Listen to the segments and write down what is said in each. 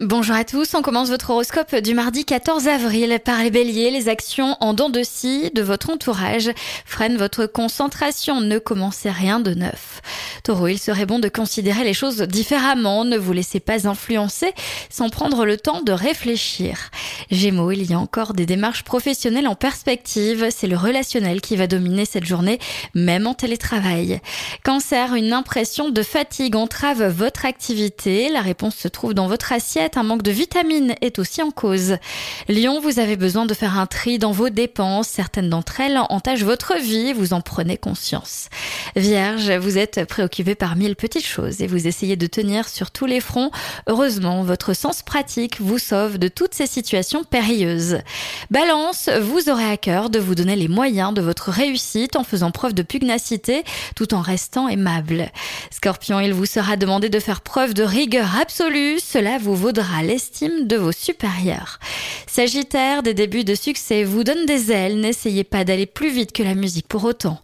Bonjour à tous, on commence votre horoscope du mardi 14 avril par les béliers. Les actions en dents de scie de votre entourage freinent votre concentration, ne commencez rien de neuf. Taureau, il serait bon de considérer les choses différemment, ne vous laissez pas influencer sans prendre le temps de réfléchir. Gémeaux, il y a encore des démarches professionnelles en perspective, c'est le relationnel qui va dominer cette journée, même en télétravail. Cancer, une impression de fatigue entrave votre activité, la réponse se trouve dans votre assiette un manque de vitamines est aussi en cause. Lion, vous avez besoin de faire un tri dans vos dépenses. Certaines d'entre elles entachent votre vie, vous en prenez conscience. Vierge, vous êtes préoccupé par mille petites choses et vous essayez de tenir sur tous les fronts. Heureusement, votre sens pratique vous sauve de toutes ces situations périlleuses. Balance, vous aurez à cœur de vous donner les moyens de votre réussite en faisant preuve de pugnacité tout en restant aimable. Scorpion, il vous sera demandé de faire preuve de rigueur absolue. Cela vous vaudra l'estime de vos supérieurs. Sagittaire, des débuts de succès vous donnent des ailes, n'essayez pas d'aller plus vite que la musique pour autant.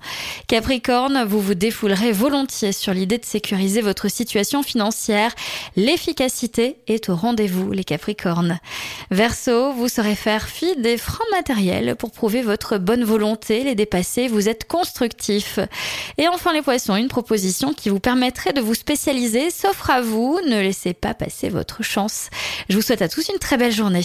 Capricorne, vous vous défoulerez volontiers sur l'idée de sécuriser votre situation financière. L'efficacité est au rendez-vous, les Capricornes. Verseau, vous saurez faire fi des francs matériels pour prouver votre bonne volonté, les dépasser, vous êtes constructif. Et enfin les poissons, une proposition qui vous permettrait de vous spécialiser s'offre à vous, ne laissez pas passer votre chance. Je vous souhaite à tous une très belle journée.